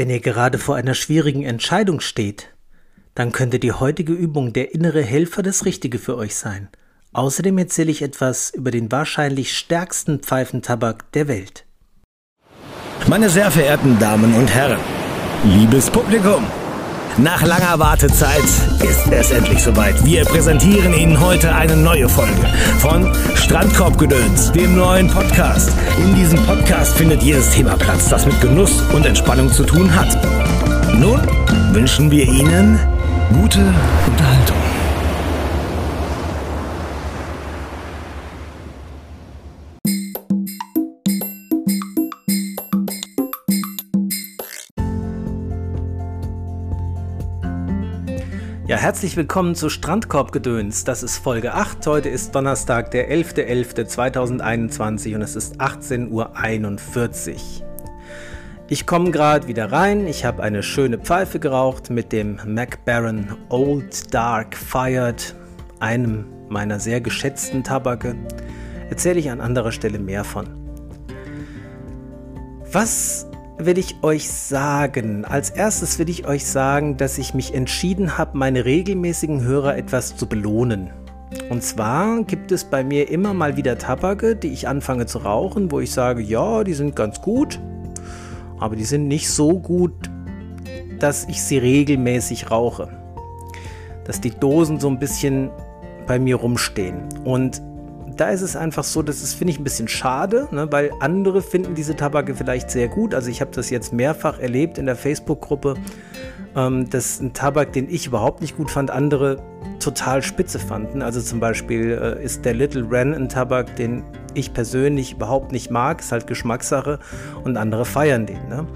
Wenn ihr gerade vor einer schwierigen Entscheidung steht, dann könnte die heutige Übung der innere Helfer das Richtige für euch sein. Außerdem erzähle ich etwas über den wahrscheinlich stärksten Pfeifentabak der Welt. Meine sehr verehrten Damen und Herren, liebes Publikum, nach langer Wartezeit ist es endlich soweit. Wir präsentieren Ihnen heute eine neue Folge von Strandkorbgedöns, dem neuen Podcast. In diesem Podcast findet jedes Thema Platz, das mit Genuss und Entspannung zu tun hat. Nun wünschen wir Ihnen gute Unterhaltung. Herzlich willkommen zu Strandkorbgedöns. Das ist Folge 8. Heute ist Donnerstag, der 11.11.2021 und es ist 18.41 Uhr. Ich komme gerade wieder rein. Ich habe eine schöne Pfeife geraucht mit dem MacBaron Old Dark Fired, einem meiner sehr geschätzten Tabake. Erzähle ich an anderer Stelle mehr von. Was will ich euch sagen? Als erstes will ich euch sagen, dass ich mich entschieden habe, meine regelmäßigen Hörer etwas zu belohnen. Und zwar gibt es bei mir immer mal wieder Tabake, die ich anfange zu rauchen, wo ich sage, ja, die sind ganz gut, aber die sind nicht so gut, dass ich sie regelmäßig rauche. Dass die Dosen so ein bisschen bei mir rumstehen. Und da ist es einfach so, das ist, finde ich, ein bisschen schade, ne, weil andere finden diese Tabake vielleicht sehr gut. Also ich habe das jetzt mehrfach erlebt in der Facebook-Gruppe, ähm, dass ein Tabak, den ich überhaupt nicht gut fand, andere total spitze fanden. Also zum Beispiel äh, ist der Little Wren ein Tabak, den ich persönlich überhaupt nicht mag, ist halt Geschmackssache und andere feiern den. Ne?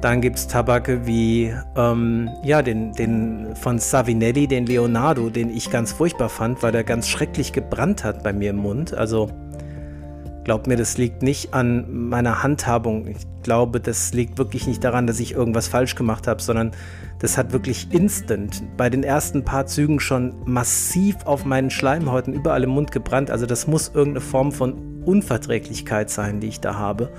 Dann gibt es Tabake wie ähm, ja, den, den von Savinelli, den Leonardo, den ich ganz furchtbar fand, weil der ganz schrecklich gebrannt hat bei mir im Mund. Also glaubt mir, das liegt nicht an meiner Handhabung. Ich glaube, das liegt wirklich nicht daran, dass ich irgendwas falsch gemacht habe, sondern das hat wirklich instant bei den ersten paar Zügen schon massiv auf meinen Schleimhäuten überall im Mund gebrannt. Also das muss irgendeine Form von Unverträglichkeit sein, die ich da habe.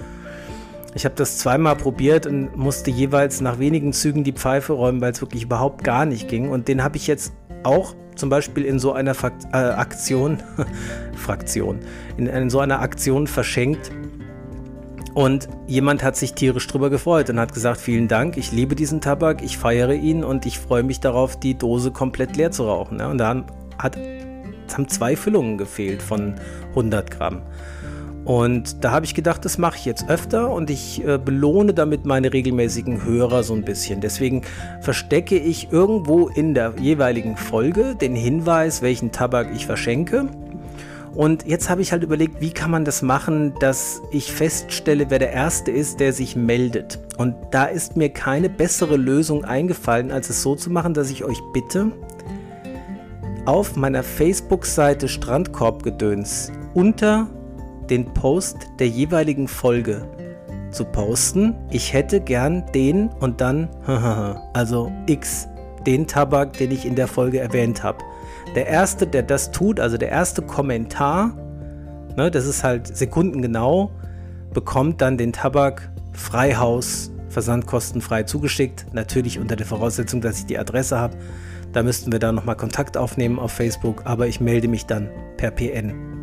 Ich habe das zweimal probiert und musste jeweils nach wenigen Zügen die Pfeife räumen, weil es wirklich überhaupt gar nicht ging. Und den habe ich jetzt auch zum Beispiel in so einer Fakt äh, Aktion, Fraktion, in, in so einer Aktion verschenkt. Und jemand hat sich tierisch drüber gefreut und hat gesagt, vielen Dank, ich liebe diesen Tabak, ich feiere ihn und ich freue mich darauf, die Dose komplett leer zu rauchen. Ja, und da hat, haben zwei Füllungen gefehlt von 100 Gramm. Und da habe ich gedacht, das mache ich jetzt öfter und ich äh, belohne damit meine regelmäßigen Hörer so ein bisschen. Deswegen verstecke ich irgendwo in der jeweiligen Folge den Hinweis, welchen Tabak ich verschenke. Und jetzt habe ich halt überlegt, wie kann man das machen, dass ich feststelle, wer der Erste ist, der sich meldet. Und da ist mir keine bessere Lösung eingefallen, als es so zu machen, dass ich euch bitte, auf meiner Facebook-Seite Strandkorbgedöns unter den Post der jeweiligen Folge zu posten. Ich hätte gern den und dann, also X, den Tabak, den ich in der Folge erwähnt habe. Der erste, der das tut, also der erste Kommentar, ne, das ist halt sekundengenau, bekommt dann den Tabak Freihaus versandkostenfrei zugeschickt. Natürlich unter der Voraussetzung, dass ich die Adresse habe. Da müssten wir dann nochmal Kontakt aufnehmen auf Facebook, aber ich melde mich dann per PN.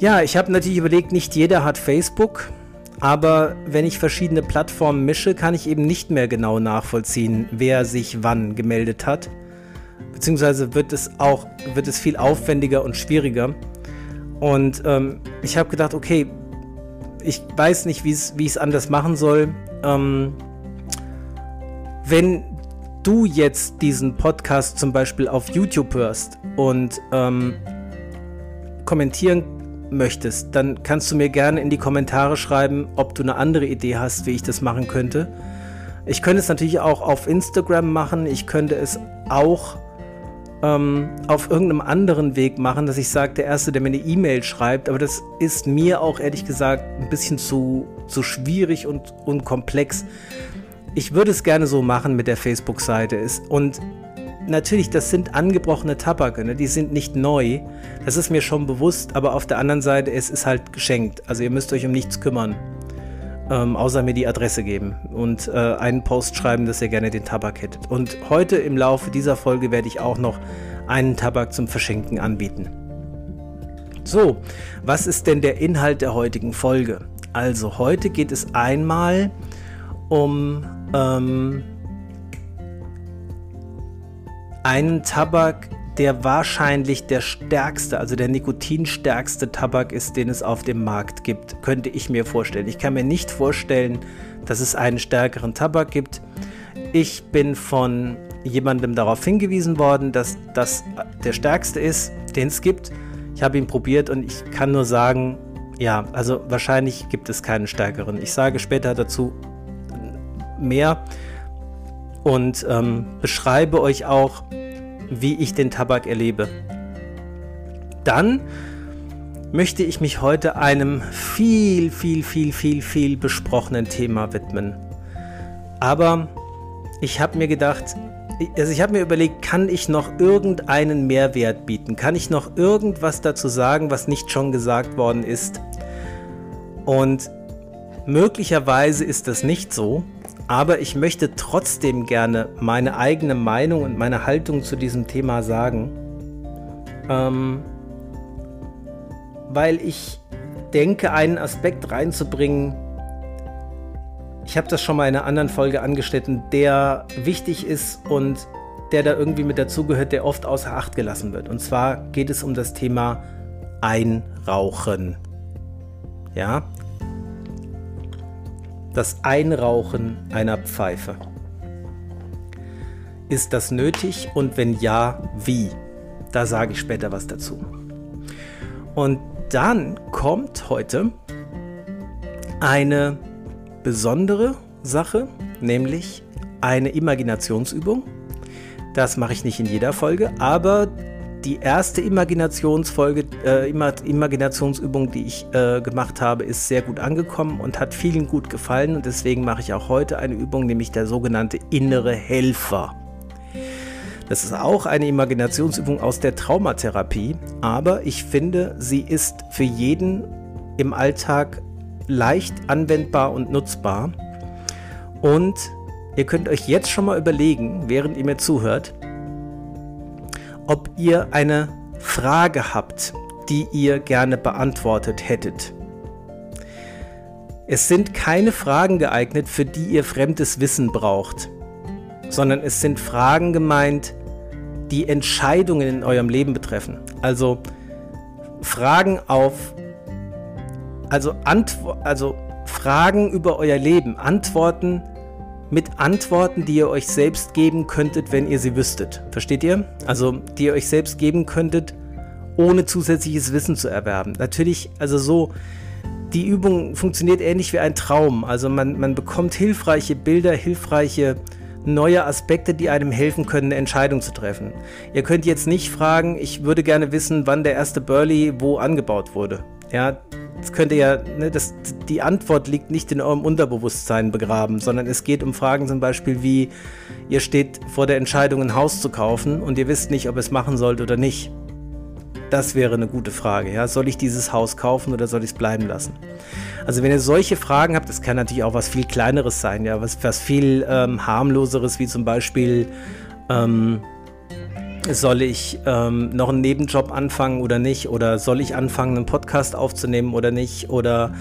Ja, ich habe natürlich überlegt, nicht jeder hat Facebook, aber wenn ich verschiedene Plattformen mische, kann ich eben nicht mehr genau nachvollziehen, wer sich wann gemeldet hat. Beziehungsweise wird es auch wird es viel aufwendiger und schwieriger. Und ähm, ich habe gedacht, okay, ich weiß nicht, wie ich es anders machen soll. Ähm, wenn du jetzt diesen Podcast zum Beispiel auf YouTube hörst und ähm, kommentieren möchtest, dann kannst du mir gerne in die Kommentare schreiben, ob du eine andere Idee hast, wie ich das machen könnte. Ich könnte es natürlich auch auf Instagram machen. Ich könnte es auch ähm, auf irgendeinem anderen Weg machen, dass ich sage, der Erste, der mir eine E-Mail schreibt. Aber das ist mir auch ehrlich gesagt ein bisschen zu, zu schwierig und, und komplex. Ich würde es gerne so machen mit der Facebook-Seite. Und natürlich, das sind angebrochene Tabake, ne? die sind nicht neu. Das ist mir schon bewusst, aber auf der anderen Seite, es ist halt geschenkt. Also ihr müsst euch um nichts kümmern. ähm, außer mir die Adresse geben und äh, einen Post schreiben, dass ihr gerne den Tabak hättet. Und heute im Laufe dieser Folge werde ich auch noch einen Tabak zum Verschenken anbieten. So, was ist denn der Inhalt der heutigen Folge? Also heute geht es einmal um ähm, einen Tabak, der wahrscheinlich der stärkste, also der nikotinstärkste Tabak ist, den es auf dem Markt gibt, könnte ich mir vorstellen. Ich kann mir nicht vorstellen, dass es einen stärkeren Tabak gibt. Ich bin von jemandem darauf hingewiesen worden, dass das der stärkste ist, den es gibt. Ich habe ihn probiert und ich kann nur sagen, ja, also wahrscheinlich gibt es keinen stärkeren. Ich sage später dazu mehr und ähm, beschreibe euch auch, wie ich den Tabak erlebe. Dann möchte ich mich heute einem viel, viel, viel, viel, viel besprochenen Thema widmen. Aber ich habe mir gedacht, also ich habe mir überlegt, kann ich noch irgendeinen Mehrwert bieten? Kann ich noch irgendwas dazu sagen, was nicht schon gesagt worden ist? Und möglicherweise ist das nicht so, aber ich möchte trotzdem gerne meine eigene Meinung und meine Haltung zu diesem Thema sagen, ähm, weil ich denke, einen Aspekt reinzubringen, ich habe das schon mal in einer anderen Folge angeschnitten, der wichtig ist und der da irgendwie mit dazugehört, der oft außer Acht gelassen wird. Und zwar geht es um das Thema Einrauchen. Ja, das Einrauchen einer Pfeife. Ist das nötig und wenn ja, wie? Da sage ich später was dazu. Und dann kommt heute eine besondere Sache, nämlich eine Imaginationsübung. Das mache ich nicht in jeder Folge, aber die erste Imaginationsfolge, äh, Imaginationsübung, die ich äh, gemacht habe, ist sehr gut angekommen und hat vielen gut gefallen. Und deswegen mache ich auch heute eine Übung, nämlich der sogenannte innere Helfer. Das ist auch eine Imaginationsübung aus der Traumatherapie, aber ich finde, sie ist für jeden im Alltag leicht anwendbar und nutzbar. Und ihr könnt euch jetzt schon mal überlegen, während ihr mir zuhört, ob ihr eine Frage habt, die ihr gerne beantwortet hättet. Es sind keine Fragen geeignet, für die ihr fremdes Wissen braucht, sondern es sind Fragen gemeint, die Entscheidungen in eurem Leben betreffen. Also Fragen auf, also, Antwo also Fragen über euer Leben, Antworten mit Antworten, die ihr euch selbst geben könntet, wenn ihr sie wüsstet. Versteht ihr? Also, die ihr euch selbst geben könntet, ohne zusätzliches Wissen zu erwerben. Natürlich, also so, die Übung funktioniert ähnlich wie ein Traum. Also man, man bekommt hilfreiche Bilder, hilfreiche neue Aspekte, die einem helfen können, eine Entscheidung zu treffen. Ihr könnt jetzt nicht fragen, ich würde gerne wissen, wann der erste Burley wo angebaut wurde. Ja, das könnte ja, ne, das, die Antwort liegt nicht in eurem Unterbewusstsein begraben, sondern es geht um Fragen zum Beispiel wie, ihr steht vor der Entscheidung, ein Haus zu kaufen und ihr wisst nicht, ob ihr es machen sollt oder nicht. Das wäre eine gute Frage. Ja? Soll ich dieses Haus kaufen oder soll ich es bleiben lassen? Also wenn ihr solche Fragen habt, das kann natürlich auch was viel Kleineres sein, ja, was, was viel ähm, harmloseres, wie zum Beispiel, ähm, soll ich ähm, noch einen Nebenjob anfangen oder nicht? Oder soll ich anfangen, einen Podcast aufzunehmen oder nicht? Oder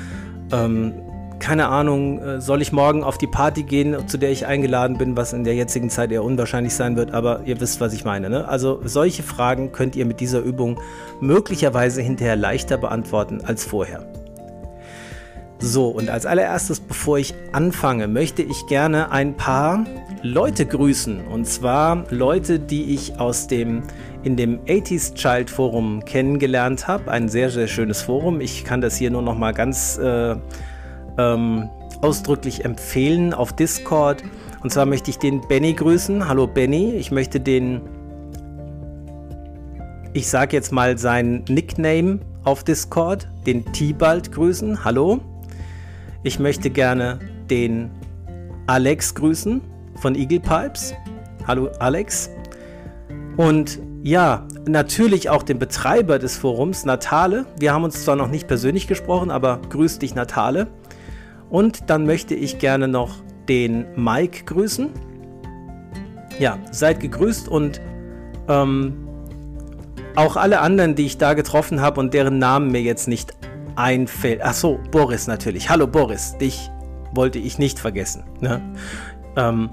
ähm, keine Ahnung, äh, soll ich morgen auf die Party gehen, zu der ich eingeladen bin, was in der jetzigen Zeit eher unwahrscheinlich sein wird, aber ihr wisst, was ich meine. Ne? Also solche Fragen könnt ihr mit dieser Übung möglicherweise hinterher leichter beantworten als vorher. So, und als allererstes, bevor ich anfange, möchte ich gerne ein paar Leute grüßen. Und zwar Leute, die ich aus dem in dem 80s Child Forum kennengelernt habe. Ein sehr, sehr schönes Forum. Ich kann das hier nur noch mal ganz äh, ähm, ausdrücklich empfehlen auf Discord. Und zwar möchte ich den Benny grüßen. Hallo Benny. Ich möchte den, ich sage jetzt mal seinen Nickname auf Discord, den Tibalt grüßen. Hallo. Ich möchte gerne den Alex grüßen von Eagle Pipes. Hallo Alex. Und ja, natürlich auch den Betreiber des Forums, Natale. Wir haben uns zwar noch nicht persönlich gesprochen, aber grüß dich, Natale. Und dann möchte ich gerne noch den Mike grüßen. Ja, seid gegrüßt und ähm, auch alle anderen, die ich da getroffen habe und deren Namen mir jetzt nicht einfällt. Ach so, Boris natürlich. Hallo Boris, dich wollte ich nicht vergessen. Ne? Ähm,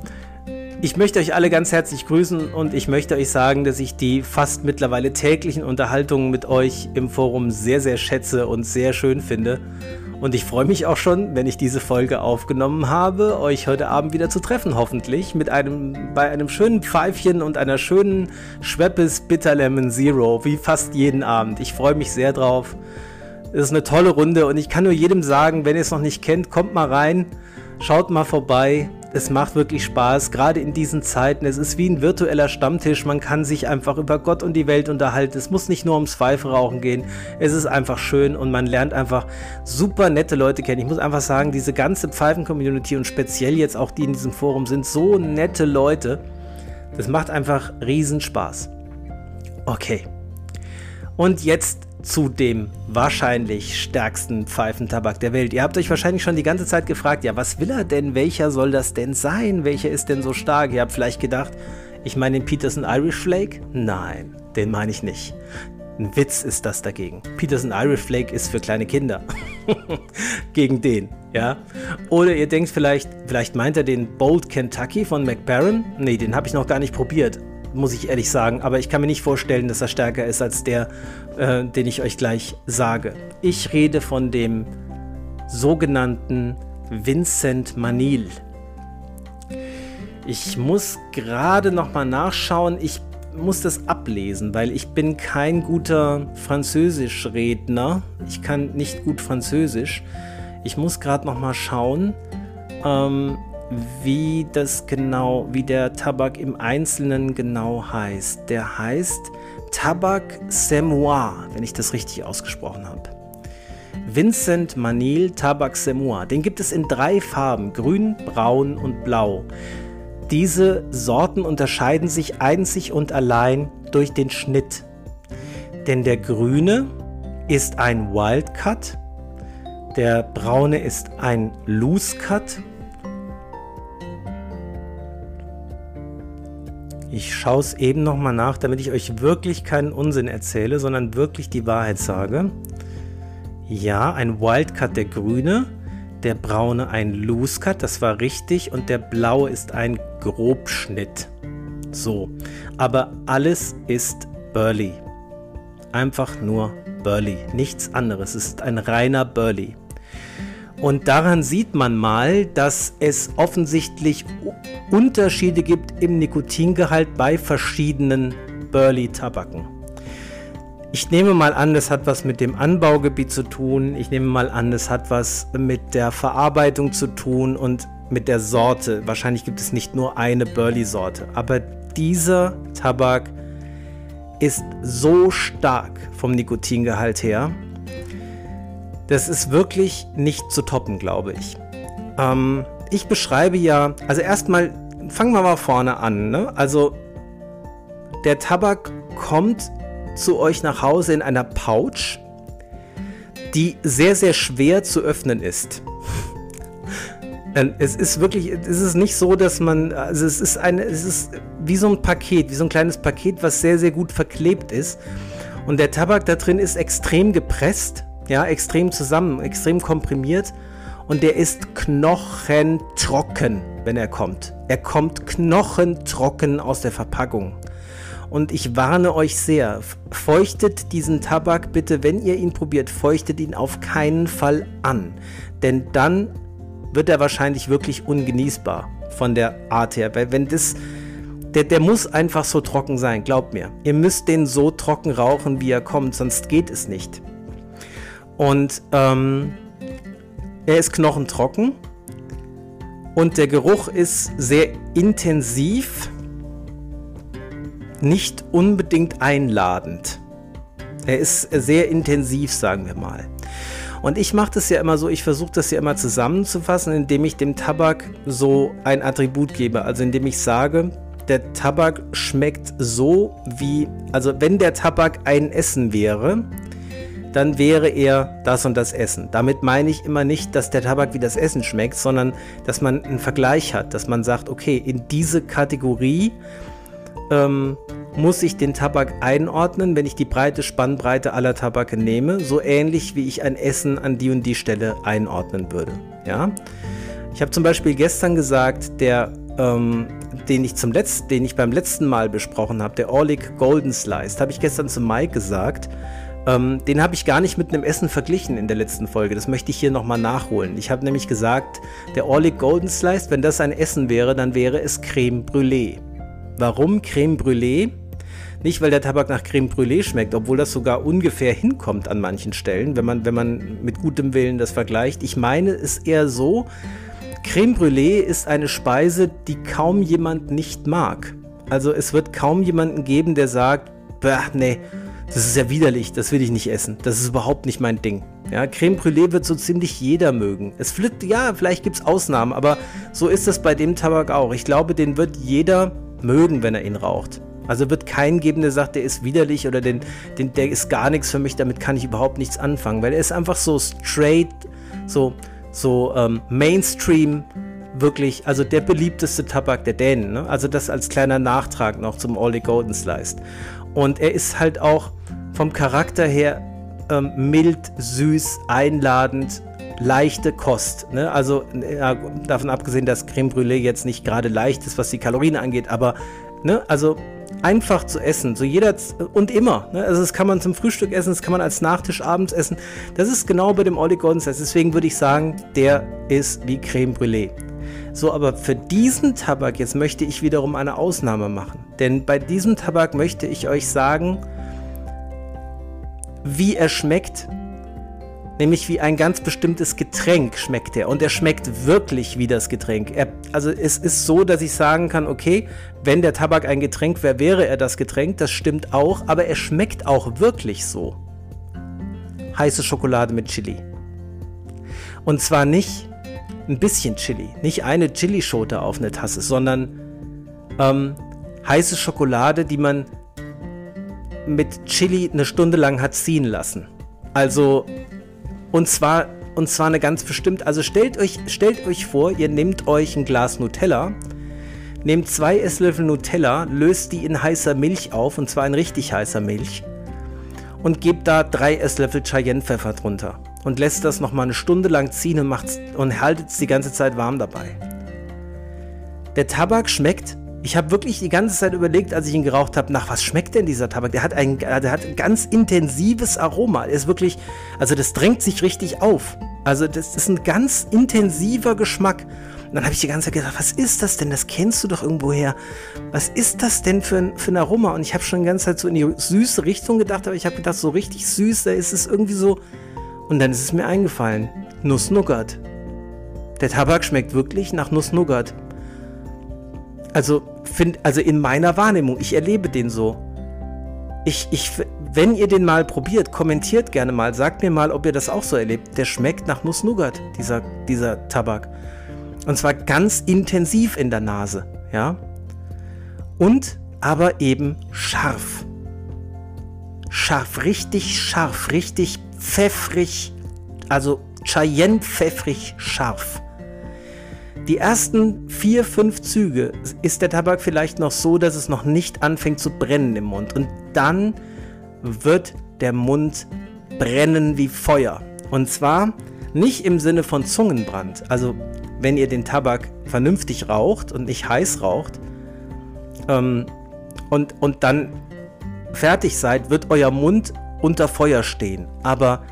ich möchte euch alle ganz herzlich grüßen und ich möchte euch sagen, dass ich die fast mittlerweile täglichen Unterhaltungen mit euch im Forum sehr, sehr schätze und sehr schön finde. Und ich freue mich auch schon, wenn ich diese Folge aufgenommen habe, euch heute Abend wieder zu treffen, hoffentlich, mit einem, bei einem schönen Pfeifchen und einer schönen Schweppes Bitter Lemon Zero, wie fast jeden Abend. Ich freue mich sehr drauf. Es ist eine tolle Runde und ich kann nur jedem sagen, wenn ihr es noch nicht kennt, kommt mal rein, schaut mal vorbei es macht wirklich Spaß, gerade in diesen Zeiten. Es ist wie ein virtueller Stammtisch. Man kann sich einfach über Gott und die Welt unterhalten. Es muss nicht nur ums Pfeiferauchen gehen. Es ist einfach schön und man lernt einfach super nette Leute kennen. Ich muss einfach sagen, diese ganze Pfeifen-Community und speziell jetzt auch die in diesem Forum sind so nette Leute. Das macht einfach riesen Spaß. Okay. Und jetzt zu dem wahrscheinlich stärksten Pfeifentabak der Welt. Ihr habt euch wahrscheinlich schon die ganze Zeit gefragt, ja, was will er denn? Welcher soll das denn sein? Welcher ist denn so stark? Ihr habt vielleicht gedacht, ich meine den Peterson Irish Flake? Nein, den meine ich nicht. Ein Witz ist das dagegen. Peterson Irish Flake ist für kleine Kinder. Gegen den, ja. Oder ihr denkt vielleicht, vielleicht meint er den Bold Kentucky von McBaron? Nee, den habe ich noch gar nicht probiert muss ich ehrlich sagen. Aber ich kann mir nicht vorstellen, dass er stärker ist als der, äh, den ich euch gleich sage. Ich rede von dem sogenannten Vincent Manil. Ich muss gerade noch mal nachschauen. Ich muss das ablesen, weil ich bin kein guter Französischredner. Ich kann nicht gut Französisch. Ich muss gerade noch mal schauen. Ähm, wie das genau, wie der Tabak im Einzelnen genau heißt. Der heißt Tabak Semois, wenn ich das richtig ausgesprochen habe. Vincent Manil Tabak Semois. Den gibt es in drei Farben: Grün, Braun und Blau. Diese Sorten unterscheiden sich einzig und allein durch den Schnitt. Denn der grüne ist ein Wildcut, der braune ist ein Loose Cut Ich schaue es eben nochmal nach, damit ich euch wirklich keinen Unsinn erzähle, sondern wirklich die Wahrheit sage. Ja, ein Wildcut der grüne, der braune ein Loose Cut, das war richtig, und der blaue ist ein Grobschnitt. So, aber alles ist Burley. Einfach nur Burley, nichts anderes. Es ist ein reiner Burley. Und daran sieht man mal, dass es offensichtlich Unterschiede gibt im Nikotingehalt bei verschiedenen Burley-Tabaken. Ich nehme mal an, das hat was mit dem Anbaugebiet zu tun. Ich nehme mal an, das hat was mit der Verarbeitung zu tun und mit der Sorte. Wahrscheinlich gibt es nicht nur eine Burley-Sorte, aber dieser Tabak ist so stark vom Nikotingehalt her, das ist wirklich nicht zu toppen, glaube ich. Ähm, ich beschreibe ja, also erstmal fangen wir mal vorne an. Ne? Also der Tabak kommt zu euch nach Hause in einer Pouch, die sehr, sehr schwer zu öffnen ist. Es ist wirklich, es ist nicht so, dass man, also es ist eine, es ist wie so ein Paket, wie so ein kleines Paket, was sehr, sehr gut verklebt ist. Und der Tabak da drin ist extrem gepresst ja, extrem zusammen, extrem komprimiert und der ist knochentrocken, wenn er kommt. Er kommt knochentrocken aus der Verpackung. Und ich warne euch sehr, feuchtet diesen Tabak bitte, wenn ihr ihn probiert, feuchtet ihn auf keinen Fall an. Denn dann wird er wahrscheinlich wirklich ungenießbar von der Art her. Weil wenn das, der, der muss einfach so trocken sein, glaubt mir. Ihr müsst den so trocken rauchen, wie er kommt, sonst geht es nicht. Und ähm, er ist knochentrocken und der Geruch ist sehr intensiv, nicht unbedingt einladend. Er ist sehr intensiv, sagen wir mal. Und ich mache das ja immer so, ich versuche das ja immer zusammenzufassen, indem ich dem Tabak so ein Attribut gebe. Also indem ich sage, der Tabak schmeckt so wie, also wenn der Tabak ein Essen wäre, dann wäre er das und das Essen. Damit meine ich immer nicht, dass der Tabak wie das Essen schmeckt, sondern dass man einen Vergleich hat, dass man sagt, okay, in diese Kategorie ähm, muss ich den Tabak einordnen, wenn ich die breite Spannbreite aller Tabake nehme, so ähnlich wie ich ein Essen an die und die Stelle einordnen würde. Ja? Ich habe zum Beispiel gestern gesagt, der, ähm, den ich zum letzten, den ich beim letzten Mal besprochen habe, der Orlik Golden Sliced, habe ich gestern zu Mike gesagt. Ähm, den habe ich gar nicht mit einem Essen verglichen in der letzten Folge. Das möchte ich hier nochmal nachholen. Ich habe nämlich gesagt, der Orlik Golden Sliced, wenn das ein Essen wäre, dann wäre es Creme Brûlée. Warum Creme Brûlée? Nicht, weil der Tabak nach Creme Brûlée schmeckt, obwohl das sogar ungefähr hinkommt an manchen Stellen, wenn man, wenn man mit gutem Willen das vergleicht. Ich meine es eher so, Creme Brûlée ist eine Speise, die kaum jemand nicht mag. Also es wird kaum jemanden geben, der sagt, nee, das ist ja widerlich, das will ich nicht essen. Das ist überhaupt nicht mein Ding. Ja, Creme Brûlée wird so ziemlich jeder mögen. Es flippt, ja, vielleicht gibt es Ausnahmen, aber so ist es bei dem Tabak auch. Ich glaube, den wird jeder mögen, wenn er ihn raucht. Also wird keinen geben, der sagt, der ist widerlich oder den, den, der ist gar nichts für mich, damit kann ich überhaupt nichts anfangen, weil er ist einfach so straight, so, so ähm, Mainstream, wirklich, also der beliebteste Tabak der Dänen. Ne? Also das als kleiner Nachtrag noch zum Ollie Golden Sliced. Und er ist halt auch vom Charakter her ähm, mild, süß, einladend, leichte Kost. Ne? Also ja, davon abgesehen, dass Creme Brûlée jetzt nicht gerade leicht ist, was die Kalorien angeht, aber ne, also einfach zu essen, so jeder und immer. Ne? Also das kann man zum Frühstück essen, das kann man als Nachtisch abends essen. Das ist genau bei dem Golden Deswegen würde ich sagen, der ist wie Creme Brûlée. So, aber für diesen Tabak jetzt möchte ich wiederum eine Ausnahme machen. Denn bei diesem Tabak möchte ich euch sagen, wie er schmeckt Nämlich wie ein ganz bestimmtes Getränk schmeckt er. Und er schmeckt wirklich wie das Getränk. Er, also es ist so, dass ich sagen kann, okay, wenn der Tabak ein Getränk wäre, wäre er das Getränk. Das stimmt auch. Aber er schmeckt auch wirklich so. Heiße Schokolade mit Chili. Und zwar nicht ein bisschen Chili. Nicht eine Chilischote auf eine Tasse, sondern ähm, heiße Schokolade, die man mit Chili eine Stunde lang hat ziehen lassen. Also und zwar, und zwar eine ganz bestimmt. Also stellt euch, stellt euch vor, ihr nehmt euch ein Glas Nutella, nehmt zwei Esslöffel Nutella, löst die in heißer Milch auf, und zwar in richtig heißer Milch, und gebt da drei Esslöffel Cayennepfeffer drunter. Und lässt das nochmal eine Stunde lang ziehen und, und haltet es die ganze Zeit warm dabei. Der Tabak schmeckt ich habe wirklich die ganze Zeit überlegt, als ich ihn geraucht habe, nach was schmeckt denn dieser Tabak? Der hat ein, der hat ein ganz intensives Aroma. Er ist wirklich, also das drängt sich richtig auf. Also das ist ein ganz intensiver Geschmack. Und dann habe ich die ganze Zeit gedacht, was ist das denn? Das kennst du doch irgendwo her. Was ist das denn für ein, für ein Aroma? Und ich habe schon die ganze Zeit so in die süße Richtung gedacht, aber ich habe gedacht, so richtig süß, da ist es irgendwie so. Und dann ist es mir eingefallen. Nuss-Nougat. Der Tabak schmeckt wirklich nach Nuss-Nougat. Also, find, also in meiner Wahrnehmung, ich erlebe den so. Ich, ich, wenn ihr den mal probiert, kommentiert gerne mal, sagt mir mal, ob ihr das auch so erlebt. Der schmeckt nach Nuss-Nougat, dieser, dieser Tabak. Und zwar ganz intensiv in der Nase, ja. Und aber eben scharf. Scharf, richtig scharf, richtig pfeffrig, also Cheyenne pfeffrig scharf. Die ersten vier, fünf Züge ist der Tabak vielleicht noch so, dass es noch nicht anfängt zu brennen im Mund. Und dann wird der Mund brennen wie Feuer. Und zwar nicht im Sinne von Zungenbrand. Also wenn ihr den Tabak vernünftig raucht und nicht heiß raucht ähm, und, und dann fertig seid, wird euer Mund unter Feuer stehen. Aber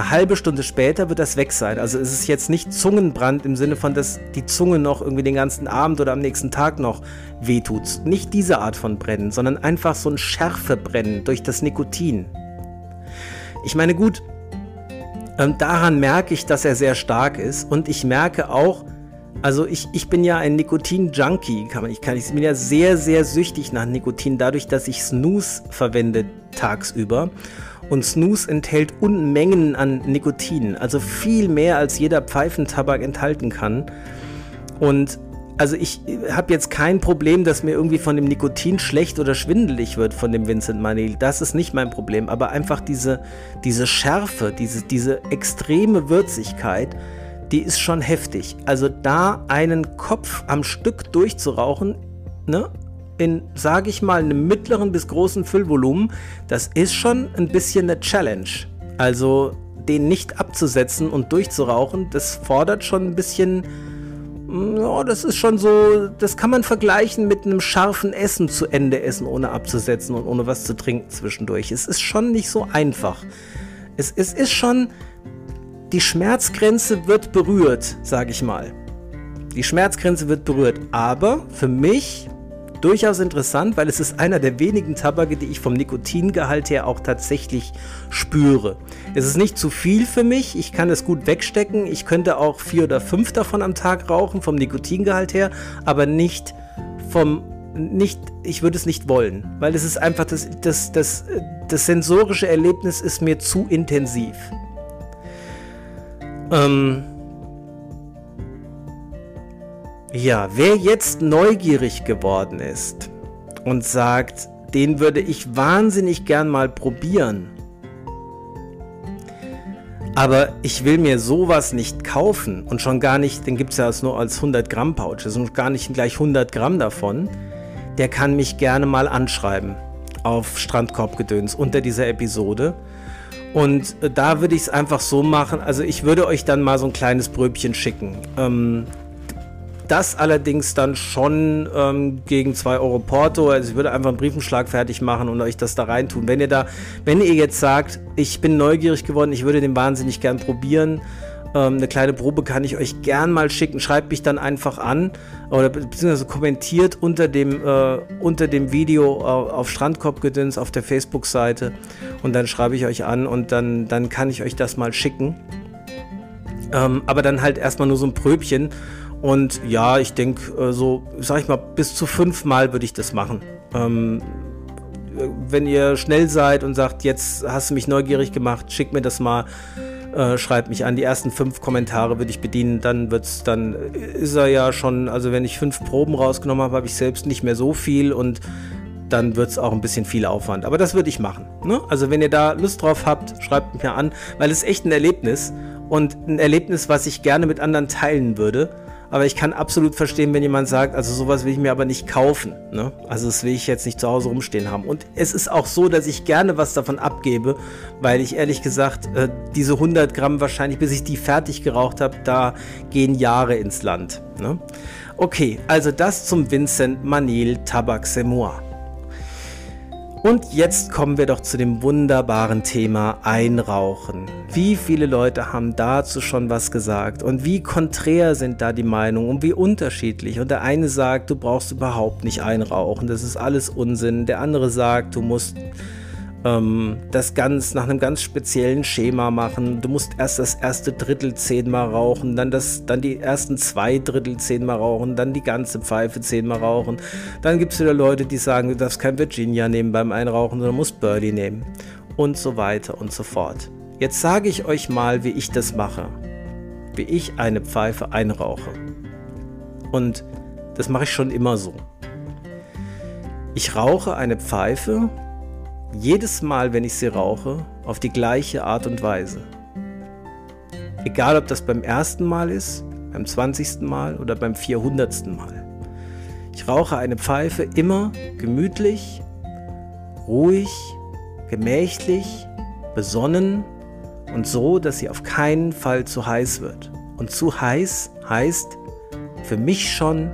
eine halbe Stunde später wird das weg sein. Also es ist jetzt nicht Zungenbrand im Sinne von, dass die Zunge noch irgendwie den ganzen Abend oder am nächsten Tag noch wehtut. Nicht diese Art von Brennen, sondern einfach so ein Schärfebrennen durch das Nikotin. Ich meine, gut, ähm, daran merke ich, dass er sehr stark ist und ich merke auch, also ich, ich bin ja ein Nikotin-Junkie, kann man, ich, kann, ich bin ja sehr, sehr süchtig nach Nikotin, dadurch, dass ich Snooze verwende tagsüber. Und Snooze enthält Unmengen an Nikotin, also viel mehr als jeder Pfeifentabak enthalten kann. Und also ich habe jetzt kein Problem, dass mir irgendwie von dem Nikotin schlecht oder schwindelig wird von dem Vincent Manil. Das ist nicht mein Problem. Aber einfach diese, diese Schärfe, diese, diese extreme Würzigkeit, die ist schon heftig. Also da einen Kopf am Stück durchzurauchen, ne, in, sage ich mal, einem mittleren bis großen Füllvolumen, das ist schon ein bisschen eine Challenge. Also den nicht abzusetzen und durchzurauchen, das fordert schon ein bisschen ja, das ist schon so, das kann man vergleichen mit einem scharfen Essen zu Ende essen, ohne abzusetzen und ohne was zu trinken zwischendurch. Es ist schon nicht so einfach. Es, es ist schon, die Schmerzgrenze wird berührt, sage ich mal. Die Schmerzgrenze wird berührt, aber für mich durchaus interessant, weil es ist einer der wenigen Tabake, die ich vom Nikotingehalt her auch tatsächlich spüre. Es ist nicht zu viel für mich, ich kann es gut wegstecken, ich könnte auch vier oder fünf davon am Tag rauchen vom Nikotingehalt her, aber nicht vom nicht, ich würde es nicht wollen, weil es ist einfach das, das, das, das sensorische Erlebnis ist mir zu intensiv. Ähm, ja, wer jetzt neugierig geworden ist und sagt, den würde ich wahnsinnig gern mal probieren, aber ich will mir sowas nicht kaufen und schon gar nicht, den gibt es ja nur als 100 Gramm Pouch, also gar nicht gleich 100 Gramm davon, der kann mich gerne mal anschreiben auf Strandkorbgedöns unter dieser Episode. Und äh, da würde ich es einfach so machen, also ich würde euch dann mal so ein kleines Bröbchen schicken. Ähm, das allerdings dann schon ähm, gegen 2 Euro Porto. Also ich würde einfach einen Briefenschlag fertig machen und euch das da reintun. Wenn ihr da, wenn ihr jetzt sagt, ich bin neugierig geworden, ich würde den wahnsinnig gern probieren, ähm, eine kleine Probe kann ich euch gern mal schicken. Schreibt mich dann einfach an oder beziehungsweise kommentiert unter dem, äh, unter dem Video auf, auf Strandkorbgedöns auf der Facebook-Seite und dann schreibe ich euch an und dann, dann kann ich euch das mal schicken. Ähm, aber dann halt erstmal nur so ein Pröbchen und ja, ich denke, äh, so, sag ich mal, bis zu fünfmal würde ich das machen. Ähm, wenn ihr schnell seid und sagt, jetzt hast du mich neugierig gemacht, schick mir das mal, äh, schreibt mich an. Die ersten fünf Kommentare würde ich bedienen, dann wird's, dann ist er ja schon, also wenn ich fünf Proben rausgenommen habe, habe ich selbst nicht mehr so viel und dann wird es auch ein bisschen viel Aufwand. Aber das würde ich machen. Ne? Also wenn ihr da Lust drauf habt, schreibt mich an, weil es echt ein Erlebnis und ein Erlebnis, was ich gerne mit anderen teilen würde. Aber ich kann absolut verstehen, wenn jemand sagt, also sowas will ich mir aber nicht kaufen. Ne? Also das will ich jetzt nicht zu Hause rumstehen haben. Und es ist auch so, dass ich gerne was davon abgebe, weil ich ehrlich gesagt, äh, diese 100 Gramm wahrscheinlich, bis ich die fertig geraucht habe, da gehen Jahre ins Land. Ne? Okay, also das zum Vincent Manil Tabak Semois. Und jetzt kommen wir doch zu dem wunderbaren Thema Einrauchen. Wie viele Leute haben dazu schon was gesagt und wie konträr sind da die Meinungen und wie unterschiedlich. Und der eine sagt, du brauchst überhaupt nicht einrauchen, das ist alles Unsinn. Der andere sagt, du musst das ganz nach einem ganz speziellen Schema machen. Du musst erst das erste Drittel zehnmal rauchen, dann, das, dann die ersten zwei Drittel zehnmal rauchen, dann die ganze Pfeife zehnmal rauchen. Dann gibt es wieder Leute, die sagen, du darfst kein Virginia nehmen beim Einrauchen, sondern musst Birdie nehmen. Und so weiter und so fort. Jetzt sage ich euch mal, wie ich das mache. Wie ich eine Pfeife einrauche. Und das mache ich schon immer so. Ich rauche eine Pfeife jedes Mal, wenn ich sie rauche, auf die gleiche Art und Weise. Egal, ob das beim ersten Mal ist, beim 20. Mal oder beim 400. Mal. Ich rauche eine Pfeife immer gemütlich, ruhig, gemächlich, besonnen und so, dass sie auf keinen Fall zu heiß wird. Und zu heiß heißt für mich schon,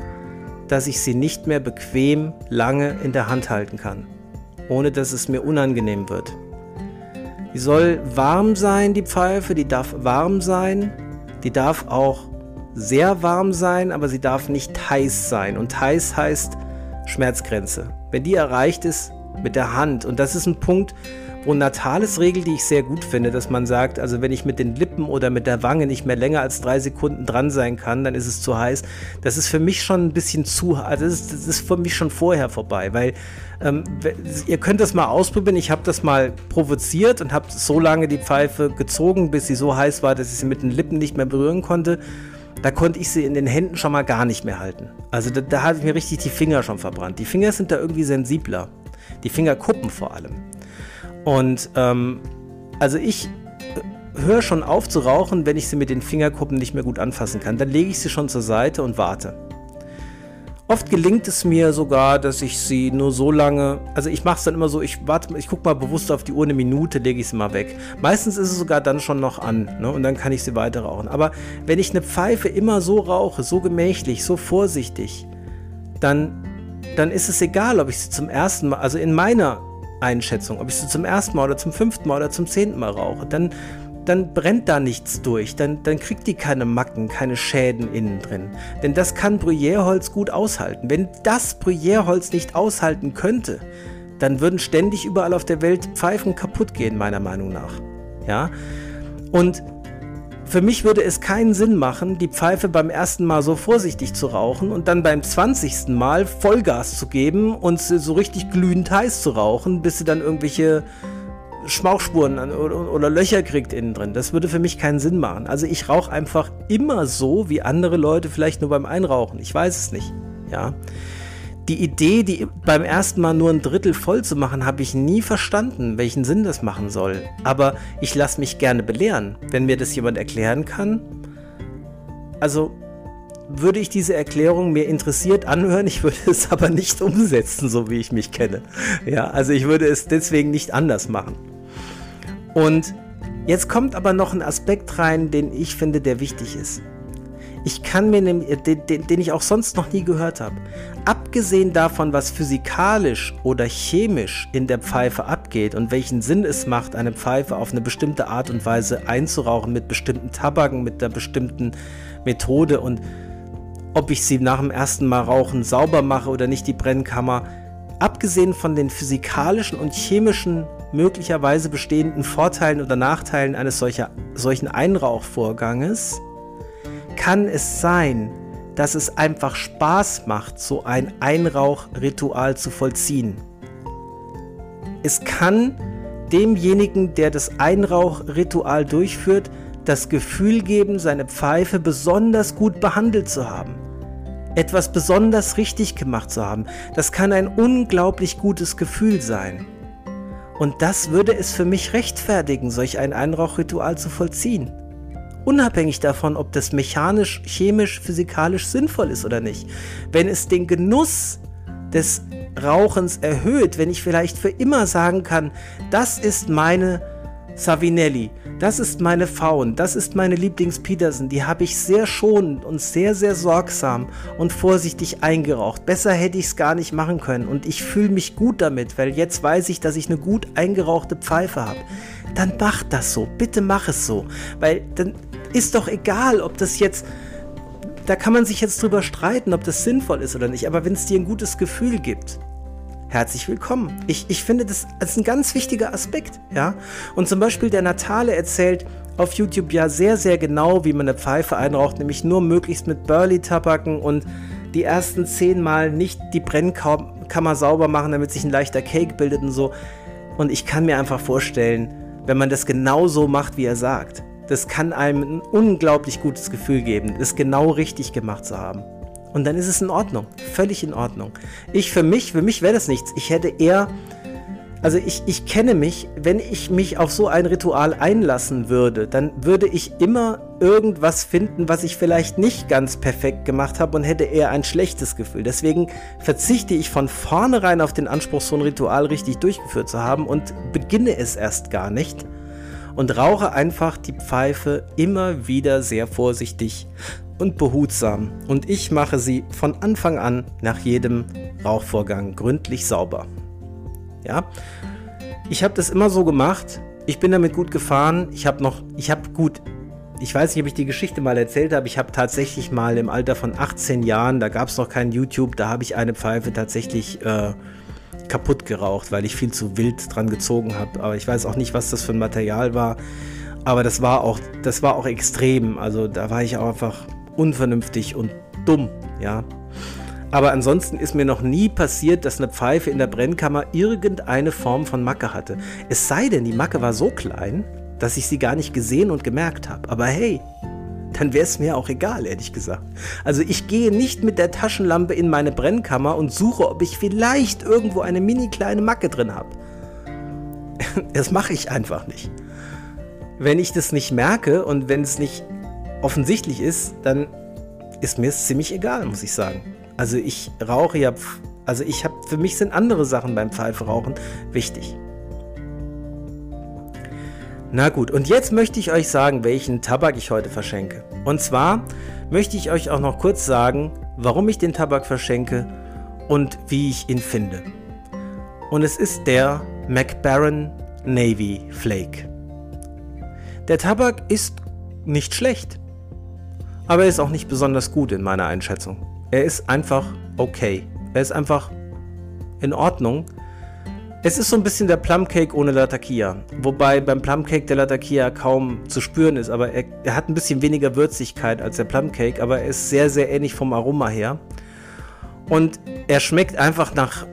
dass ich sie nicht mehr bequem lange in der Hand halten kann ohne dass es mir unangenehm wird. Die soll warm sein, die Pfeife, die darf warm sein, die darf auch sehr warm sein, aber sie darf nicht heiß sein. Und heiß heißt Schmerzgrenze. Wenn die erreicht ist mit der Hand, und das ist ein Punkt, und Natales Regel, die ich sehr gut finde, dass man sagt, also wenn ich mit den Lippen oder mit der Wange nicht mehr länger als drei Sekunden dran sein kann, dann ist es zu heiß. Das ist für mich schon ein bisschen zu, also das ist, das ist für mich schon vorher vorbei, weil ähm, ihr könnt das mal ausprobieren. Ich habe das mal provoziert und habe so lange die Pfeife gezogen, bis sie so heiß war, dass ich sie mit den Lippen nicht mehr berühren konnte. da konnte ich sie in den Händen schon mal gar nicht mehr halten. Also da, da hatte ich mir richtig die Finger schon verbrannt. Die Finger sind da irgendwie sensibler. Die Fingerkuppen vor allem. Und ähm, also ich äh, höre schon auf zu rauchen, wenn ich sie mit den Fingerkuppen nicht mehr gut anfassen kann. Dann lege ich sie schon zur Seite und warte. Oft gelingt es mir sogar, dass ich sie nur so lange, also ich mache es dann immer so, ich warte, ich gucke mal bewusst auf die Uhr, eine Minute lege ich sie mal weg. Meistens ist es sogar dann schon noch an ne, und dann kann ich sie weiter rauchen. Aber wenn ich eine Pfeife immer so rauche, so gemächlich, so vorsichtig, dann, dann ist es egal, ob ich sie zum ersten Mal, also in meiner Einschätzung, ob ich sie zum ersten Mal oder zum fünften Mal oder zum zehnten Mal rauche, dann dann brennt da nichts durch, dann, dann kriegt die keine Macken, keine Schäden innen drin. Denn das kann Bruyèreholz gut aushalten. Wenn das Bruyèreholz nicht aushalten könnte, dann würden ständig überall auf der Welt Pfeifen kaputt gehen, meiner Meinung nach. Ja? Und für mich würde es keinen Sinn machen, die Pfeife beim ersten Mal so vorsichtig zu rauchen und dann beim 20. Mal Vollgas zu geben und sie so richtig glühend heiß zu rauchen, bis sie dann irgendwelche Schmauchspuren oder, oder Löcher kriegt innen drin. Das würde für mich keinen Sinn machen. Also ich rauche einfach immer so, wie andere Leute vielleicht nur beim Einrauchen. Ich weiß es nicht. Ja. Die Idee, die beim ersten Mal nur ein Drittel voll zu machen, habe ich nie verstanden, welchen Sinn das machen soll. Aber ich lasse mich gerne belehren, wenn mir das jemand erklären kann. Also würde ich diese Erklärung mir interessiert anhören, ich würde es aber nicht umsetzen, so wie ich mich kenne. Ja, also ich würde es deswegen nicht anders machen. Und jetzt kommt aber noch ein Aspekt rein, den ich finde, der wichtig ist. Ich kann mir, den, den, den ich auch sonst noch nie gehört habe. Abgesehen davon, was physikalisch oder chemisch in der Pfeife abgeht und welchen Sinn es macht, eine Pfeife auf eine bestimmte Art und Weise einzurauchen, mit bestimmten Tabaken, mit einer bestimmten Methode und ob ich sie nach dem ersten Mal rauchen sauber mache oder nicht, die Brennkammer, abgesehen von den physikalischen und chemischen möglicherweise bestehenden Vorteilen oder Nachteilen eines solcher, solchen Einrauchvorganges kann es sein, dass es einfach Spaß macht, so ein Einrauchritual zu vollziehen. Es kann demjenigen, der das Einrauchritual durchführt, das Gefühl geben, seine Pfeife besonders gut behandelt zu haben. Etwas besonders richtig gemacht zu haben. Das kann ein unglaublich gutes Gefühl sein. Und das würde es für mich rechtfertigen, solch ein Einrauchritual zu vollziehen. Unabhängig davon, ob das mechanisch, chemisch, physikalisch sinnvoll ist oder nicht. Wenn es den Genuss des Rauchens erhöht, wenn ich vielleicht für immer sagen kann, das ist meine Savinelli, das ist meine Faun, das ist meine Lieblings-Peterson, die habe ich sehr schonend und sehr, sehr sorgsam und vorsichtig eingeraucht. Besser hätte ich es gar nicht machen können und ich fühle mich gut damit, weil jetzt weiß ich, dass ich eine gut eingerauchte Pfeife habe. Dann mach das so, bitte mach es so, weil dann ist doch egal, ob das jetzt da kann man sich jetzt drüber streiten, ob das sinnvoll ist oder nicht, aber wenn es dir ein gutes Gefühl gibt, herzlich willkommen. Ich, ich finde, das ist ein ganz wichtiger Aspekt. Ja? Und zum Beispiel der Natale erzählt auf YouTube ja sehr, sehr genau, wie man eine Pfeife einraucht, nämlich nur möglichst mit Burley-Tabaken und die ersten zehn Mal nicht die Brennkammer sauber machen, damit sich ein leichter Cake bildet und so. Und ich kann mir einfach vorstellen, wenn man das genau so macht, wie er sagt, das kann einem ein unglaublich gutes Gefühl geben, es genau richtig gemacht zu haben. Und dann ist es in Ordnung. Völlig in Ordnung. Ich für mich, für mich wäre das nichts. Ich hätte eher, also ich, ich kenne mich, wenn ich mich auf so ein Ritual einlassen würde, dann würde ich immer irgendwas finden, was ich vielleicht nicht ganz perfekt gemacht habe und hätte eher ein schlechtes Gefühl. Deswegen verzichte ich von vornherein auf den Anspruch, so ein Ritual richtig durchgeführt zu haben und beginne es erst gar nicht und rauche einfach die Pfeife immer wieder sehr vorsichtig und behutsam und ich mache sie von Anfang an nach jedem Rauchvorgang gründlich sauber. Ja, ich habe das immer so gemacht. Ich bin damit gut gefahren. Ich habe noch, ich habe gut, ich weiß nicht, ob ich die Geschichte mal erzählt habe. Ich habe tatsächlich mal im Alter von 18 Jahren, da gab es noch kein YouTube, da habe ich eine Pfeife tatsächlich äh, kaputt geraucht, weil ich viel zu wild dran gezogen habe. Aber ich weiß auch nicht, was das für ein Material war. Aber das war auch, das war auch extrem. Also da war ich auch einfach unvernünftig und dumm, ja. Aber ansonsten ist mir noch nie passiert, dass eine Pfeife in der Brennkammer irgendeine Form von Macke hatte. Es sei denn, die Macke war so klein, dass ich sie gar nicht gesehen und gemerkt habe. Aber hey, dann wäre es mir auch egal, ehrlich gesagt. Also ich gehe nicht mit der Taschenlampe in meine Brennkammer und suche, ob ich vielleicht irgendwo eine mini kleine Macke drin habe. Das mache ich einfach nicht. Wenn ich das nicht merke und wenn es nicht offensichtlich ist, dann ist mir es ziemlich egal, muss ich sagen. Also ich rauche ja, also ich habe, für mich sind andere Sachen beim Pfeiferauchen wichtig. Na gut, und jetzt möchte ich euch sagen, welchen Tabak ich heute verschenke. Und zwar möchte ich euch auch noch kurz sagen, warum ich den Tabak verschenke und wie ich ihn finde. Und es ist der McBaron Navy Flake. Der Tabak ist nicht schlecht, aber er ist auch nicht besonders gut in meiner Einschätzung. Er ist einfach okay. Er ist einfach in Ordnung. Es ist so ein bisschen der Plumcake ohne Latakia. Wobei beim Plumcake der Latakia kaum zu spüren ist, aber er, er, hat ein bisschen weniger Würzigkeit als der Plumcake, aber er ist sehr, sehr ähnlich vom Aroma her. Und er schmeckt einfach nach,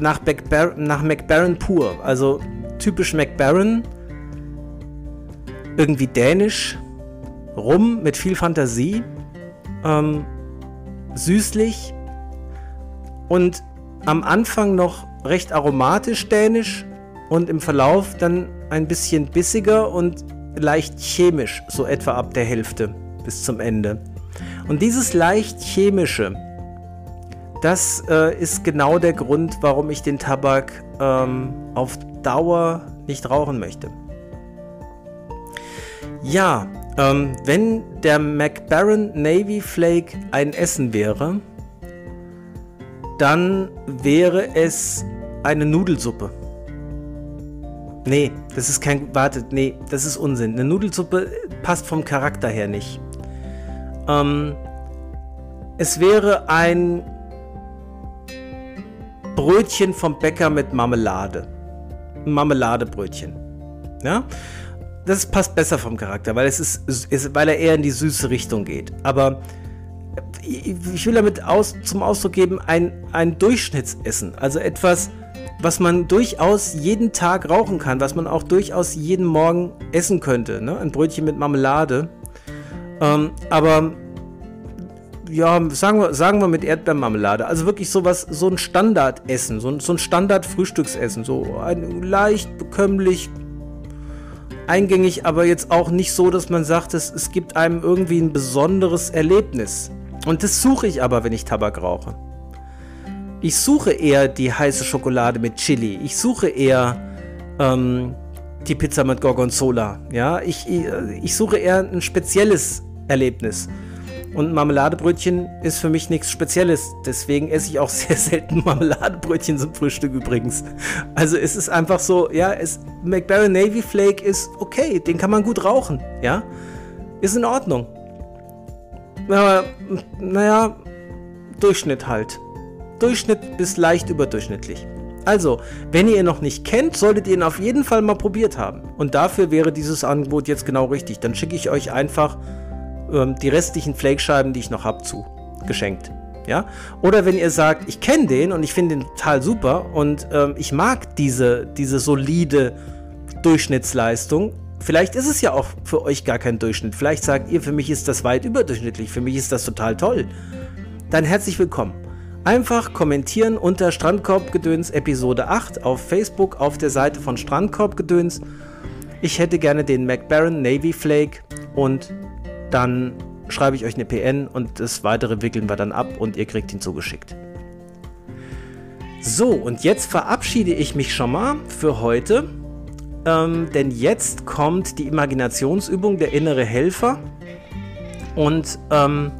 nach, McBar nach McBaron pur. Also typisch McBaron irgendwie dänisch, rum mit viel Fantasie, ähm, süßlich und am Anfang noch recht aromatisch dänisch und im Verlauf dann ein bisschen bissiger und leicht chemisch, so etwa ab der Hälfte bis zum Ende. Und dieses leicht chemische, das äh, ist genau der Grund, warum ich den Tabak ähm, auf Dauer nicht rauchen möchte. Ja, ähm, wenn der McBaron Navy Flake ein Essen wäre, dann wäre es eine Nudelsuppe. Nee, das ist kein. Wartet, nee, das ist Unsinn. Eine Nudelsuppe passt vom Charakter her nicht. Ähm, es wäre ein Brötchen vom Bäcker mit Marmelade. Marmeladebrötchen. Ja? Das passt besser vom Charakter, weil es ist, ist, weil er eher in die süße Richtung geht. Aber ich will damit aus, zum Ausdruck geben, ein, ein Durchschnittsessen. Also etwas, was man durchaus jeden Tag rauchen kann, was man auch durchaus jeden Morgen essen könnte. Ne? Ein Brötchen mit Marmelade. Ähm, aber ja, sagen wir, sagen wir mit Erdbeermarmelade. Also wirklich sowas, so ein Standardessen, so ein, so ein Standard-Frühstücksessen. So ein leicht bekömmlich, eingängig, aber jetzt auch nicht so, dass man sagt, es, es gibt einem irgendwie ein besonderes Erlebnis. Und das suche ich aber, wenn ich Tabak rauche. Ich suche eher die heiße Schokolade mit Chili. Ich suche eher ähm, die Pizza mit Gorgonzola. Ja, ich, ich, ich suche eher ein spezielles Erlebnis. Und Marmeladebrötchen ist für mich nichts Spezielles. Deswegen esse ich auch sehr selten Marmeladebrötchen zum Frühstück übrigens. Also es ist einfach so, ja, es, McBaron Navy Flake ist okay, den kann man gut rauchen, ja. Ist in Ordnung. Aber, naja, Durchschnitt halt. Durchschnitt bis leicht überdurchschnittlich. Also, wenn ihr ihn noch nicht kennt, solltet ihr ihn auf jeden Fall mal probiert haben. Und dafür wäre dieses Angebot jetzt genau richtig. Dann schicke ich euch einfach ähm, die restlichen Flakescheiben, die ich noch habe, zu. Geschenkt. Ja? Oder wenn ihr sagt, ich kenne den und ich finde den total super und ähm, ich mag diese, diese solide Durchschnittsleistung, vielleicht ist es ja auch für euch gar kein Durchschnitt. Vielleicht sagt ihr, für mich ist das weit überdurchschnittlich, für mich ist das total toll. Dann herzlich willkommen. Einfach kommentieren unter Strandkorbgedöns Episode 8 auf Facebook auf der Seite von Strandkorbgedöns. Ich hätte gerne den McBaron Navy Flake und dann schreibe ich euch eine PN und das weitere wickeln wir dann ab und ihr kriegt ihn zugeschickt. So, und jetzt verabschiede ich mich schon mal für heute, ähm, denn jetzt kommt die Imaginationsübung der innere Helfer. Und ähm,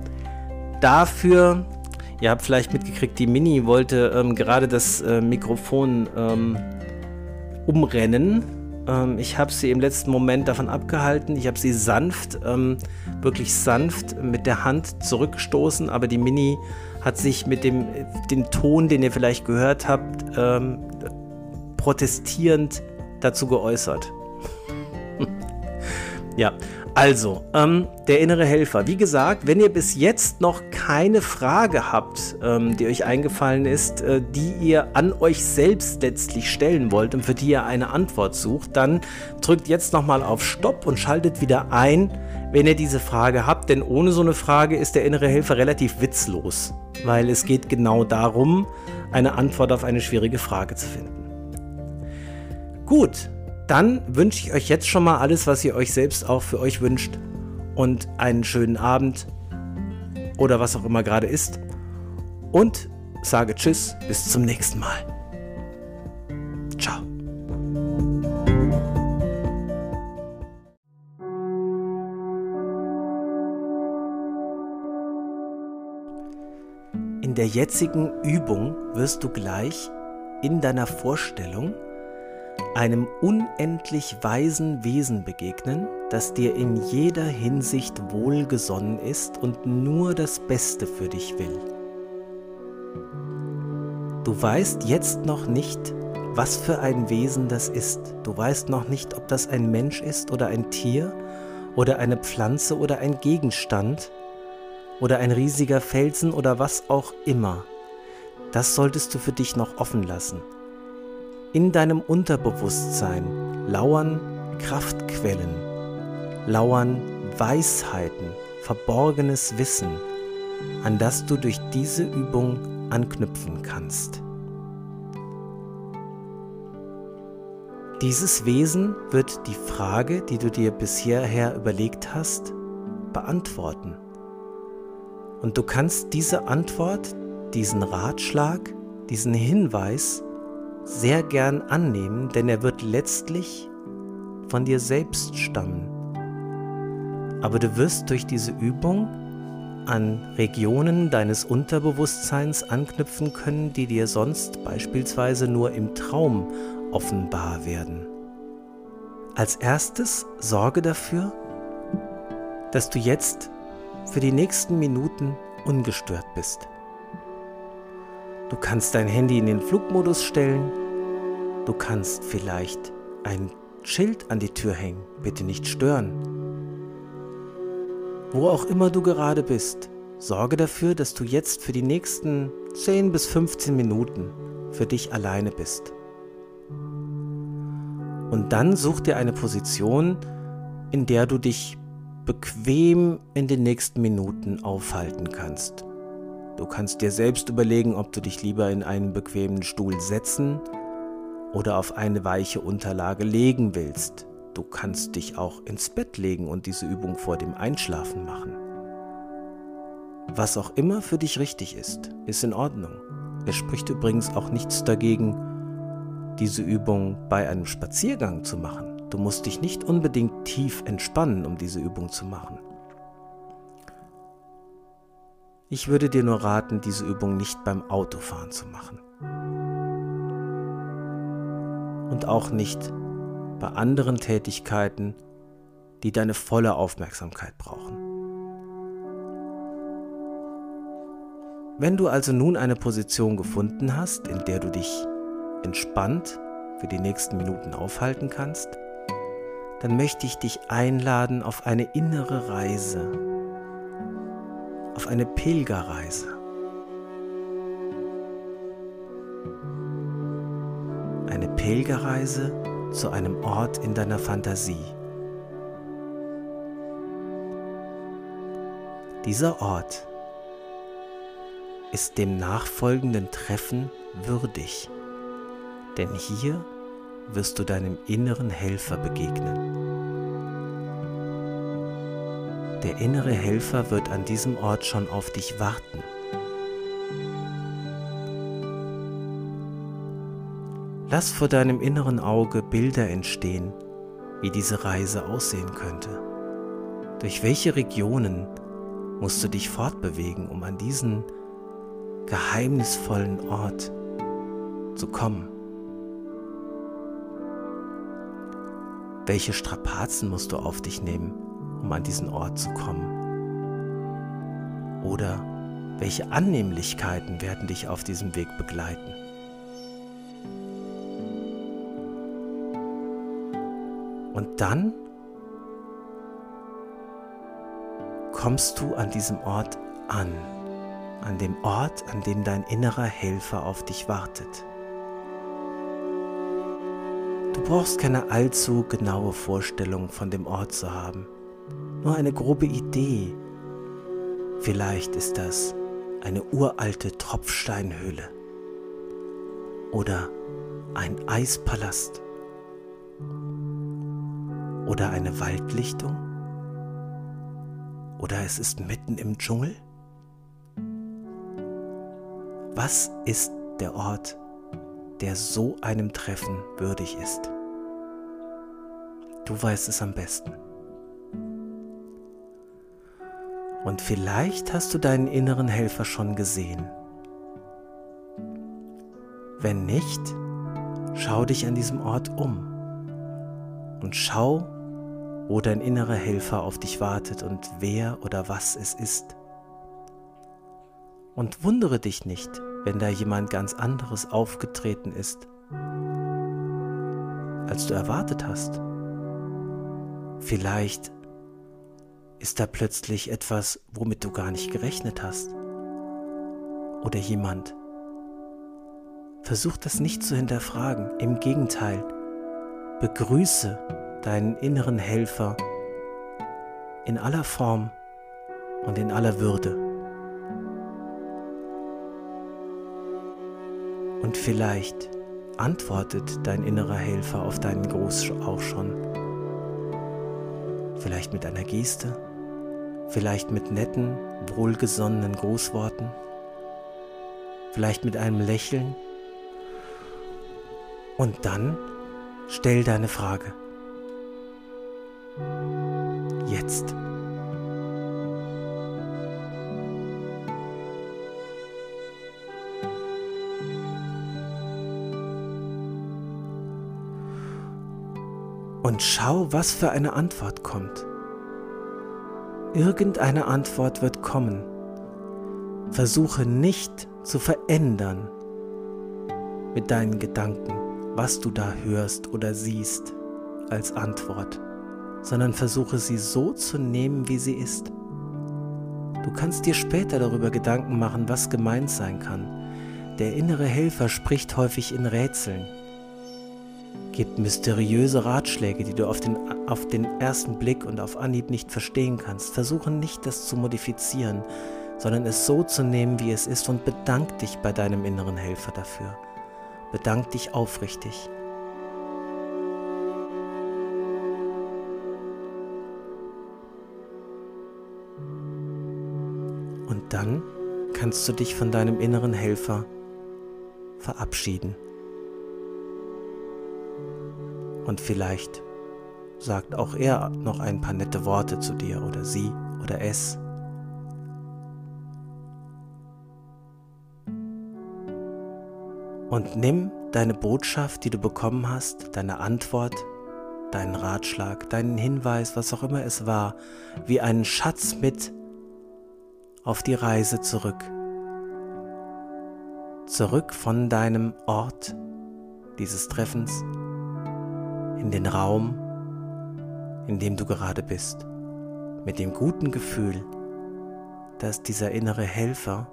dafür, ihr habt vielleicht mitgekriegt, die Mini wollte ähm, gerade das äh, Mikrofon ähm, umrennen ähm, ich habe sie im letzten Moment davon abgehalten. Ich habe sie sanft, ähm, wirklich sanft mit der Hand zurückgestoßen, aber die Mini hat sich mit dem den Ton, den ihr vielleicht gehört habt, ähm, protestierend dazu geäußert. ja, Also, ähm, der innere Helfer. Wie gesagt, wenn ihr bis jetzt noch keine Frage habt, ähm, die euch eingefallen ist, äh, die ihr an euch selbst letztlich stellen wollt und für die ihr eine Antwort sucht, dann drückt jetzt nochmal auf Stopp und schaltet wieder ein, wenn ihr diese Frage habt. Denn ohne so eine Frage ist der innere Helfer relativ witzlos, weil es geht genau darum, eine Antwort auf eine schwierige Frage zu finden. Gut, dann wünsche ich euch jetzt schon mal alles, was ihr euch selbst auch für euch wünscht. Und einen schönen Abend oder was auch immer gerade ist. Und sage Tschüss, bis zum nächsten Mal. Ciao. In der jetzigen Übung wirst du gleich in deiner Vorstellung einem unendlich weisen Wesen begegnen, das dir in jeder Hinsicht wohlgesonnen ist und nur das Beste für dich will. Du weißt jetzt noch nicht, was für ein Wesen das ist. Du weißt noch nicht, ob das ein Mensch ist oder ein Tier oder eine Pflanze oder ein Gegenstand oder ein riesiger Felsen oder was auch immer. Das solltest du für dich noch offen lassen. In deinem Unterbewusstsein lauern Kraftquellen, lauern Weisheiten, verborgenes Wissen, an das du durch diese Übung anknüpfen kannst. Dieses Wesen wird die Frage, die du dir bisher überlegt hast, beantworten. Und du kannst diese Antwort, diesen Ratschlag, diesen Hinweis sehr gern annehmen, denn er wird letztlich von dir selbst stammen. Aber du wirst durch diese Übung an Regionen deines Unterbewusstseins anknüpfen können, die dir sonst beispielsweise nur im Traum offenbar werden. Als erstes sorge dafür, dass du jetzt für die nächsten Minuten ungestört bist. Du kannst dein Handy in den Flugmodus stellen. Du kannst vielleicht ein Schild an die Tür hängen. Bitte nicht stören. Wo auch immer du gerade bist, sorge dafür, dass du jetzt für die nächsten 10 bis 15 Minuten für dich alleine bist. Und dann such dir eine Position, in der du dich bequem in den nächsten Minuten aufhalten kannst. Du kannst dir selbst überlegen, ob du dich lieber in einen bequemen Stuhl setzen oder auf eine weiche Unterlage legen willst. Du kannst dich auch ins Bett legen und diese Übung vor dem Einschlafen machen. Was auch immer für dich richtig ist, ist in Ordnung. Es spricht übrigens auch nichts dagegen, diese Übung bei einem Spaziergang zu machen. Du musst dich nicht unbedingt tief entspannen, um diese Übung zu machen. Ich würde dir nur raten, diese Übung nicht beim Autofahren zu machen. Und auch nicht bei anderen Tätigkeiten, die deine volle Aufmerksamkeit brauchen. Wenn du also nun eine Position gefunden hast, in der du dich entspannt für die nächsten Minuten aufhalten kannst, dann möchte ich dich einladen auf eine innere Reise auf eine Pilgerreise. Eine Pilgerreise zu einem Ort in deiner Fantasie. Dieser Ort ist dem nachfolgenden Treffen würdig, denn hier wirst du deinem inneren Helfer begegnen. Der innere Helfer wird an diesem Ort schon auf dich warten. Lass vor deinem inneren Auge Bilder entstehen, wie diese Reise aussehen könnte. Durch welche Regionen musst du dich fortbewegen, um an diesen geheimnisvollen Ort zu kommen? Welche Strapazen musst du auf dich nehmen, um an diesen Ort zu kommen? Oder welche Annehmlichkeiten werden dich auf diesem Weg begleiten? Und dann kommst du an diesem Ort an. An dem Ort, an dem dein innerer Helfer auf dich wartet. Du brauchst keine allzu genaue Vorstellung von dem Ort zu haben, nur eine grobe Idee. Vielleicht ist das eine uralte Tropfsteinhöhle oder ein Eispalast oder eine Waldlichtung oder es ist mitten im Dschungel. Was ist der Ort, der so einem Treffen würdig ist? Du weißt es am besten. Und vielleicht hast du deinen inneren Helfer schon gesehen. Wenn nicht, schau dich an diesem Ort um und schau, wo dein innerer Helfer auf dich wartet und wer oder was es ist. Und wundere dich nicht, wenn da jemand ganz anderes aufgetreten ist, als du erwartet hast. Vielleicht ist da plötzlich etwas, womit du gar nicht gerechnet hast. Oder jemand. Versuch das nicht zu hinterfragen. Im Gegenteil, begrüße deinen inneren Helfer in aller Form und in aller Würde. Und vielleicht antwortet dein innerer Helfer auf deinen Gruß auch schon. Vielleicht mit einer Geste, vielleicht mit netten, wohlgesonnenen Grußworten, vielleicht mit einem Lächeln. Und dann stell deine Frage. Jetzt. Und schau, was für eine Antwort kommt. Irgendeine Antwort wird kommen. Versuche nicht zu verändern mit deinen Gedanken, was du da hörst oder siehst als Antwort sondern versuche sie so zu nehmen, wie sie ist. Du kannst dir später darüber Gedanken machen, was gemeint sein kann. Der innere Helfer spricht häufig in Rätseln, gibt mysteriöse Ratschläge, die du auf den, auf den ersten Blick und auf Anhieb nicht verstehen kannst. Versuche nicht, das zu modifizieren, sondern es so zu nehmen, wie es ist und bedank dich bei deinem inneren Helfer dafür. Bedank dich aufrichtig. Und dann kannst du dich von deinem inneren Helfer verabschieden. Und vielleicht sagt auch er noch ein paar nette Worte zu dir oder sie oder es. Und nimm deine Botschaft, die du bekommen hast, deine Antwort, deinen Ratschlag, deinen Hinweis, was auch immer es war, wie einen Schatz mit auf die Reise zurück. Zurück von deinem Ort dieses Treffens in den Raum, in dem du gerade bist, mit dem guten Gefühl, dass dieser innere Helfer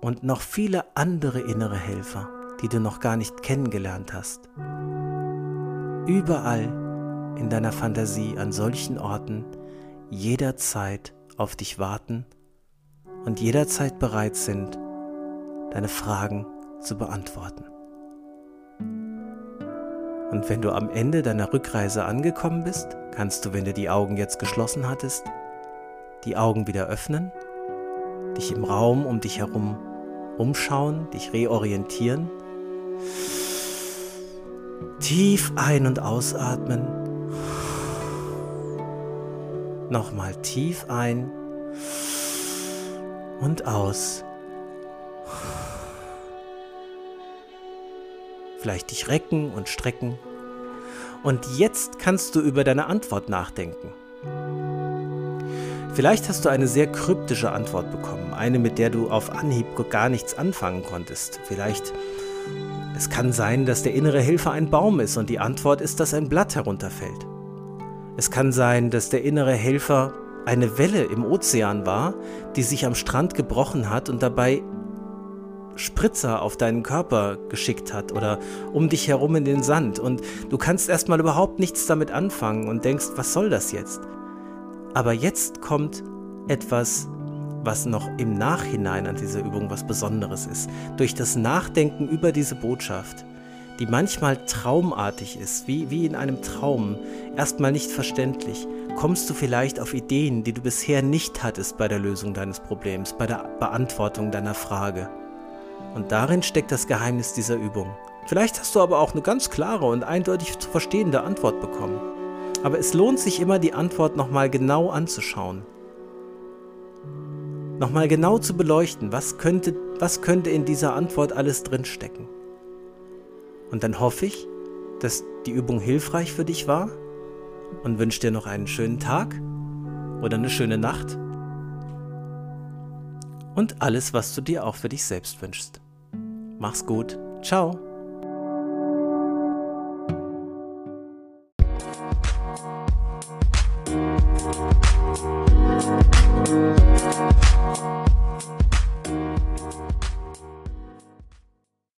und noch viele andere innere Helfer, die du noch gar nicht kennengelernt hast, überall in deiner Fantasie an solchen Orten jederzeit auf dich warten und jederzeit bereit sind, deine Fragen zu beantworten. Und wenn du am Ende deiner Rückreise angekommen bist, kannst du, wenn du die Augen jetzt geschlossen hattest, die Augen wieder öffnen, dich im Raum um dich herum umschauen, dich reorientieren, tief ein- und ausatmen Nochmal tief ein und aus. Vielleicht dich recken und strecken. Und jetzt kannst du über deine Antwort nachdenken. Vielleicht hast du eine sehr kryptische Antwort bekommen, eine, mit der du auf Anhieb gar nichts anfangen konntest. Vielleicht es kann sein, dass der innere Helfer ein Baum ist und die Antwort ist, dass ein Blatt herunterfällt. Es kann sein, dass der innere Helfer eine Welle im Ozean war, die sich am Strand gebrochen hat und dabei Spritzer auf deinen Körper geschickt hat oder um dich herum in den Sand und du kannst erstmal überhaupt nichts damit anfangen und denkst, was soll das jetzt? Aber jetzt kommt etwas, was noch im Nachhinein an dieser Übung was Besonderes ist. Durch das Nachdenken über diese Botschaft, die manchmal traumartig ist, wie, wie in einem Traum, erstmal nicht verständlich, kommst du vielleicht auf Ideen, die du bisher nicht hattest bei der Lösung deines Problems, bei der Beantwortung deiner Frage. Und darin steckt das Geheimnis dieser Übung. Vielleicht hast du aber auch eine ganz klare und eindeutig zu verstehende Antwort bekommen. Aber es lohnt sich immer, die Antwort nochmal genau anzuschauen. Nochmal genau zu beleuchten, was könnte, was könnte in dieser Antwort alles drinstecken. Und dann hoffe ich, dass die Übung hilfreich für dich war und wünsche dir noch einen schönen Tag oder eine schöne Nacht und alles, was du dir auch für dich selbst wünschst. Mach's gut. Ciao.